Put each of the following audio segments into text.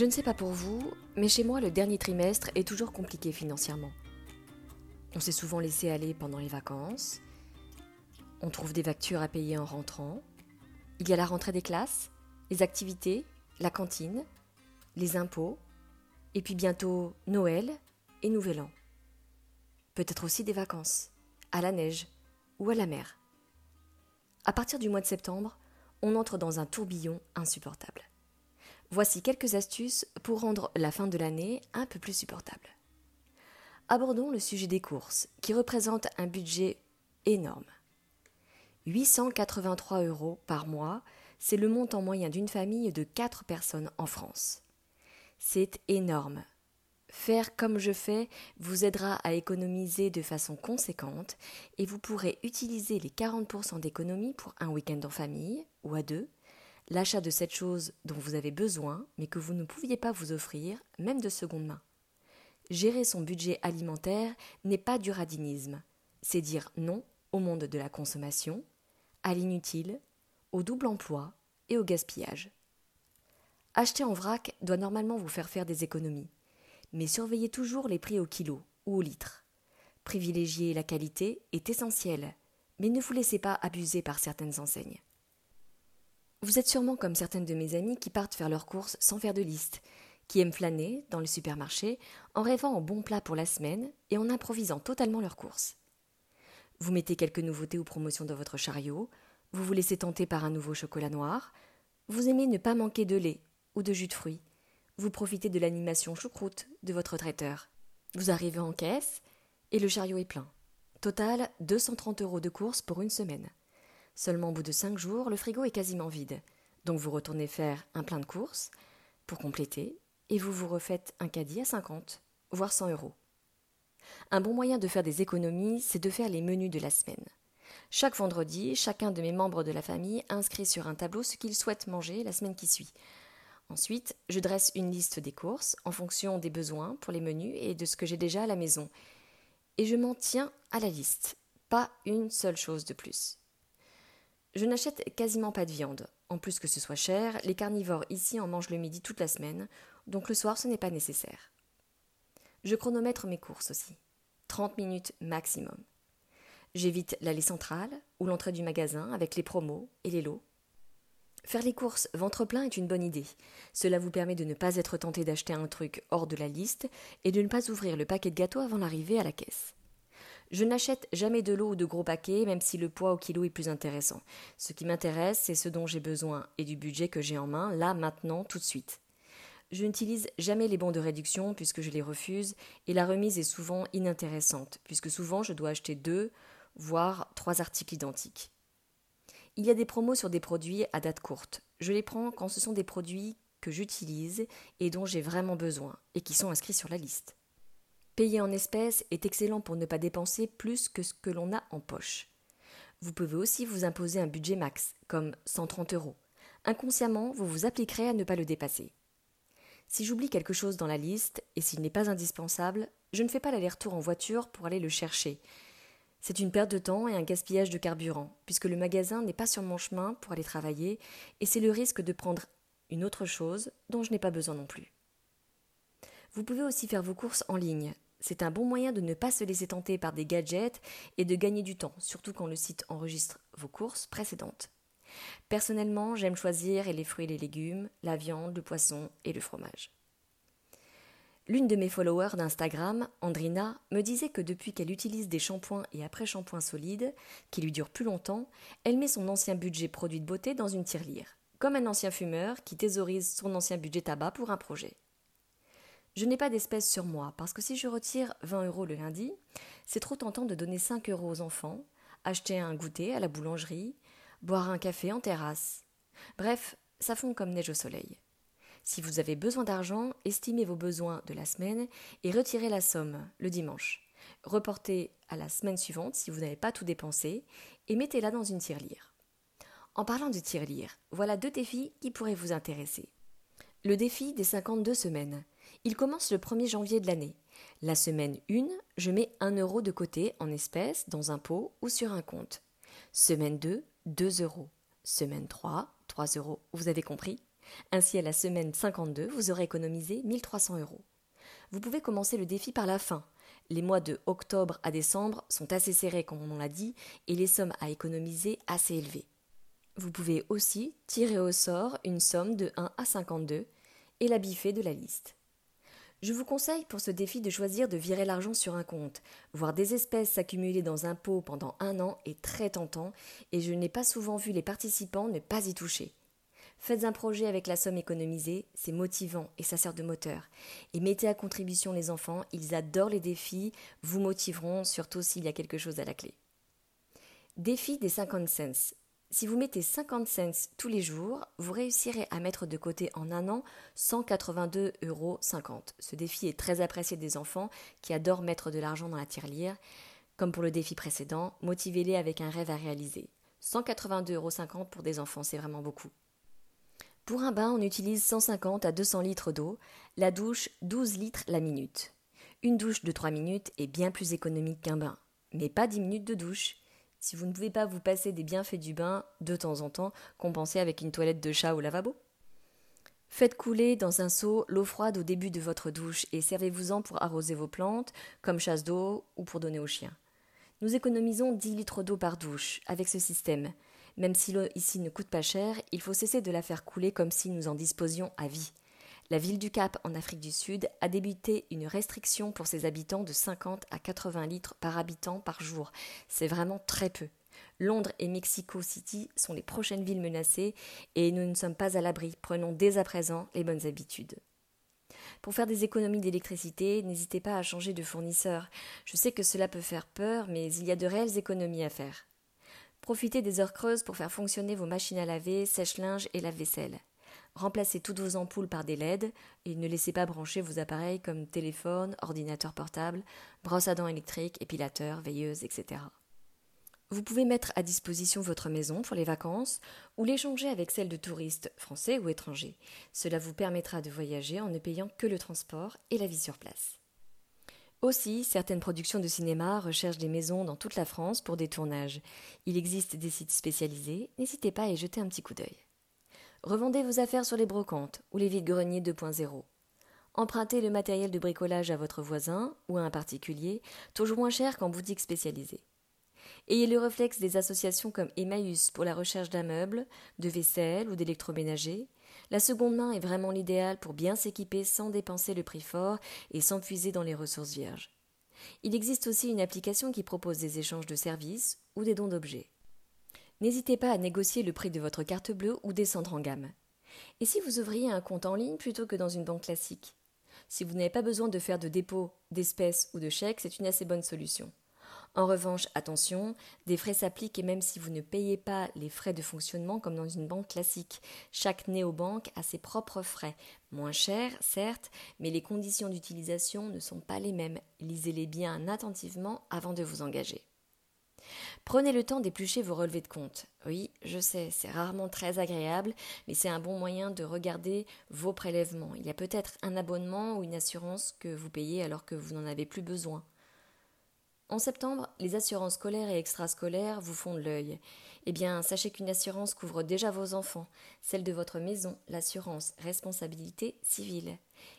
Je ne sais pas pour vous, mais chez moi, le dernier trimestre est toujours compliqué financièrement. On s'est souvent laissé aller pendant les vacances. On trouve des factures à payer en rentrant. Il y a la rentrée des classes, les activités, la cantine, les impôts, et puis bientôt Noël et Nouvel An. Peut-être aussi des vacances, à la neige ou à la mer. À partir du mois de septembre, on entre dans un tourbillon insupportable. Voici quelques astuces pour rendre la fin de l'année un peu plus supportable. Abordons le sujet des courses, qui représente un budget énorme. 883 euros par mois, c'est le montant moyen d'une famille de 4 personnes en France. C'est énorme. Faire comme je fais vous aidera à économiser de façon conséquente et vous pourrez utiliser les 40% d'économie pour un week-end en famille ou à deux, l'achat de cette chose dont vous avez besoin mais que vous ne pouviez pas vous offrir, même de seconde main. Gérer son budget alimentaire n'est pas du radinisme, c'est dire non au monde de la consommation, à l'inutile, au double emploi et au gaspillage. Acheter en vrac doit normalement vous faire faire des économies, mais surveillez toujours les prix au kilo ou au litre. Privilégier la qualité est essentiel, mais ne vous laissez pas abuser par certaines enseignes. Vous êtes sûrement comme certaines de mes amies qui partent faire leurs courses sans faire de liste, qui aiment flâner dans le supermarché en rêvant en bons plats pour la semaine et en improvisant totalement leurs courses. Vous mettez quelques nouveautés ou promotions dans votre chariot, vous vous laissez tenter par un nouveau chocolat noir, vous aimez ne pas manquer de lait ou de jus de fruits, vous profitez de l'animation choucroute de votre traiteur. Vous arrivez en caisse et le chariot est plein. Total 230 euros de courses pour une semaine. Seulement au bout de cinq jours, le frigo est quasiment vide. Donc vous retournez faire un plein de courses pour compléter et vous vous refaites un caddie à 50, voire 100 euros. Un bon moyen de faire des économies, c'est de faire les menus de la semaine. Chaque vendredi, chacun de mes membres de la famille inscrit sur un tableau ce qu'il souhaite manger la semaine qui suit. Ensuite, je dresse une liste des courses en fonction des besoins pour les menus et de ce que j'ai déjà à la maison. Et je m'en tiens à la liste, pas une seule chose de plus. Je n'achète quasiment pas de viande. En plus que ce soit cher, les carnivores ici en mangent le midi toute la semaine, donc le soir ce n'est pas nécessaire. Je chronomètre mes courses aussi. 30 minutes maximum. J'évite l'allée centrale ou l'entrée du magasin avec les promos et les lots. Faire les courses ventre plein est une bonne idée. Cela vous permet de ne pas être tenté d'acheter un truc hors de la liste et de ne pas ouvrir le paquet de gâteaux avant l'arrivée à la caisse. Je n'achète jamais de l'eau ou de gros paquets, même si le poids au kilo est plus intéressant. Ce qui m'intéresse, c'est ce dont j'ai besoin et du budget que j'ai en main, là, maintenant, tout de suite. Je n'utilise jamais les bons de réduction puisque je les refuse, et la remise est souvent inintéressante, puisque souvent je dois acheter deux, voire trois articles identiques. Il y a des promos sur des produits à date courte. Je les prends quand ce sont des produits que j'utilise et dont j'ai vraiment besoin, et qui sont inscrits sur la liste. Payer en espèces est excellent pour ne pas dépenser plus que ce que l'on a en poche. Vous pouvez aussi vous imposer un budget max, comme 130 euros. Inconsciemment, vous vous appliquerez à ne pas le dépasser. Si j'oublie quelque chose dans la liste, et s'il n'est pas indispensable, je ne fais pas l'aller-retour en voiture pour aller le chercher. C'est une perte de temps et un gaspillage de carburant, puisque le magasin n'est pas sur mon chemin pour aller travailler, et c'est le risque de prendre une autre chose dont je n'ai pas besoin non plus. Vous pouvez aussi faire vos courses en ligne, c'est un bon moyen de ne pas se laisser tenter par des gadgets et de gagner du temps, surtout quand le site enregistre vos courses précédentes. Personnellement, j'aime choisir les fruits et les légumes, la viande, le poisson et le fromage. L'une de mes followers d'Instagram, Andrina, me disait que depuis qu'elle utilise des shampoings et après-shampoings solides, qui lui durent plus longtemps, elle met son ancien budget produit de beauté dans une tirelire, comme un ancien fumeur qui thésaurise son ancien budget tabac pour un projet. Je n'ai pas d'espèces sur moi, parce que si je retire 20 euros le lundi, c'est trop tentant de donner 5 euros aux enfants, acheter un goûter à la boulangerie, boire un café en terrasse. Bref, ça fond comme neige au soleil. Si vous avez besoin d'argent, estimez vos besoins de la semaine et retirez la somme le dimanche. Reportez à la semaine suivante si vous n'avez pas tout dépensé et mettez-la dans une tirelire. En parlant de tirelire, voilà deux défis qui pourraient vous intéresser. Le défi des 52 semaines. Il commence le 1er janvier de l'année. La semaine 1, je mets 1 euro de côté en espèces dans un pot ou sur un compte. Semaine 2, 2 euros. Semaine 3, 3 euros. Vous avez compris? Ainsi, à la semaine 52, vous aurez économisé 1300 euros. Vous pouvez commencer le défi par la fin. Les mois de octobre à décembre sont assez serrés, comme on l'a dit, et les sommes à économiser assez élevées. Vous pouvez aussi tirer au sort une somme de 1 à 52 et la biffer de la liste. Je vous conseille pour ce défi de choisir de virer l'argent sur un compte. Voir des espèces s'accumuler dans un pot pendant un an est très tentant et je n'ai pas souvent vu les participants ne pas y toucher. Faites un projet avec la somme économisée, c'est motivant et ça sert de moteur. Et mettez à contribution les enfants, ils adorent les défis, vous motiveront, surtout s'il y a quelque chose à la clé. Défi des 50 cents. Si vous mettez 50 cents tous les jours, vous réussirez à mettre de côté en un an 182,50 euros. Ce défi est très apprécié des enfants qui adorent mettre de l'argent dans la tirelire. Comme pour le défi précédent, motivez-les avec un rêve à réaliser. 182,50 euros pour des enfants, c'est vraiment beaucoup. Pour un bain, on utilise 150 à 200 litres d'eau, la douche 12 litres la minute. Une douche de 3 minutes est bien plus économique qu'un bain, mais pas 10 minutes de douche. Si vous ne pouvez pas vous passer des bienfaits du bain de temps en temps, compensez avec une toilette de chat au lavabo. Faites couler dans un seau l'eau froide au début de votre douche et servez-vous-en pour arroser vos plantes, comme chasse d'eau ou pour donner aux chiens. Nous économisons 10 litres d'eau par douche avec ce système. Même si l'eau ici ne coûte pas cher, il faut cesser de la faire couler comme si nous en disposions à vie. La ville du Cap, en Afrique du Sud, a débuté une restriction pour ses habitants de 50 à 80 litres par habitant par jour. C'est vraiment très peu. Londres et Mexico City sont les prochaines villes menacées et nous ne sommes pas à l'abri. Prenons dès à présent les bonnes habitudes. Pour faire des économies d'électricité, n'hésitez pas à changer de fournisseur. Je sais que cela peut faire peur, mais il y a de réelles économies à faire. Profitez des heures creuses pour faire fonctionner vos machines à laver, sèche-linge et lave-vaisselle. Remplacez toutes vos ampoules par des LED et ne laissez pas brancher vos appareils comme téléphone, ordinateur portable, brosse à dents électrique, épilateur, veilleuse, etc. Vous pouvez mettre à disposition votre maison pour les vacances ou l'échanger avec celle de touristes français ou étrangers. Cela vous permettra de voyager en ne payant que le transport et la vie sur place. Aussi, certaines productions de cinéma recherchent des maisons dans toute la France pour des tournages. Il existe des sites spécialisés, n'hésitez pas à y jeter un petit coup d'œil. Revendez vos affaires sur les brocantes ou les vides-greniers 2.0. Empruntez le matériel de bricolage à votre voisin ou à un particulier, toujours moins cher qu'en boutique spécialisée. Ayez le réflexe des associations comme Emmaüs pour la recherche d'un meuble, de vaisselle ou d'électroménager. La seconde main est vraiment l'idéal pour bien s'équiper sans dépenser le prix fort et sans puiser dans les ressources vierges. Il existe aussi une application qui propose des échanges de services ou des dons d'objets. N'hésitez pas à négocier le prix de votre carte bleue ou descendre en gamme. Et si vous ouvriez un compte en ligne plutôt que dans une banque classique? Si vous n'avez pas besoin de faire de dépôt, d'espèces ou de chèques, c'est une assez bonne solution. En revanche, attention, des frais s'appliquent et même si vous ne payez pas les frais de fonctionnement comme dans une banque classique, chaque néobanque a ses propres frais, moins chers, certes, mais les conditions d'utilisation ne sont pas les mêmes. Lisez-les bien attentivement avant de vous engager. Prenez le temps d'éplucher vos relevés de compte. Oui, je sais, c'est rarement très agréable, mais c'est un bon moyen de regarder vos prélèvements. Il y a peut-être un abonnement ou une assurance que vous payez alors que vous n'en avez plus besoin. En septembre, les assurances scolaires et extrascolaires vous font de l'œil. Eh bien, sachez qu'une assurance couvre déjà vos enfants, celle de votre maison, l'assurance responsabilité civile.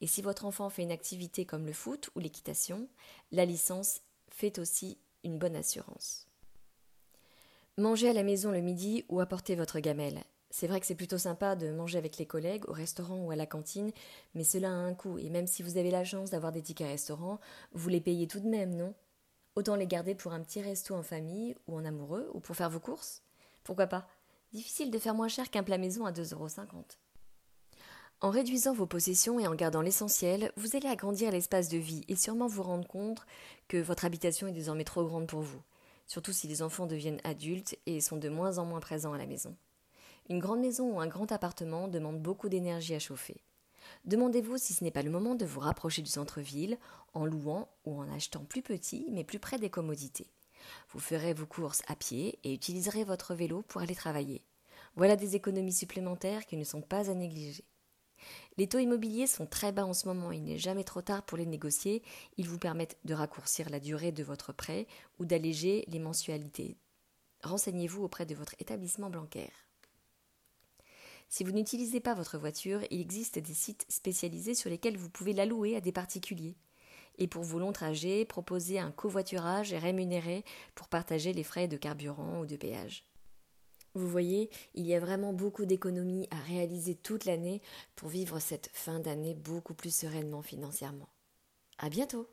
Et si votre enfant fait une activité comme le foot ou l'équitation, la licence fait aussi une bonne assurance. Mangez à la maison le midi ou apportez votre gamelle. C'est vrai que c'est plutôt sympa de manger avec les collègues au restaurant ou à la cantine, mais cela a un coût, et même si vous avez la chance d'avoir des tickets restaurant, vous les payez tout de même, non? Autant les garder pour un petit resto en famille ou en amoureux, ou pour faire vos courses? Pourquoi pas? Difficile de faire moins cher qu'un plat maison à 2,50 euros. En réduisant vos possessions et en gardant l'essentiel, vous allez agrandir l'espace de vie et sûrement vous rendre compte que votre habitation est désormais trop grande pour vous surtout si les enfants deviennent adultes et sont de moins en moins présents à la maison. Une grande maison ou un grand appartement demande beaucoup d'énergie à chauffer. Demandez-vous si ce n'est pas le moment de vous rapprocher du centre-ville en louant ou en achetant plus petit mais plus près des commodités. Vous ferez vos courses à pied et utiliserez votre vélo pour aller travailler. Voilà des économies supplémentaires qui ne sont pas à négliger. Les taux immobiliers sont très bas en ce moment, il n'est jamais trop tard pour les négocier, ils vous permettent de raccourcir la durée de votre prêt ou d'alléger les mensualités. Renseignez-vous auprès de votre établissement bancaire. Si vous n'utilisez pas votre voiture, il existe des sites spécialisés sur lesquels vous pouvez la louer à des particuliers. Et pour vos longs trajets, proposez un covoiturage rémunéré pour partager les frais de carburant ou de péage. Vous voyez, il y a vraiment beaucoup d'économies à réaliser toute l'année pour vivre cette fin d'année beaucoup plus sereinement financièrement. À bientôt!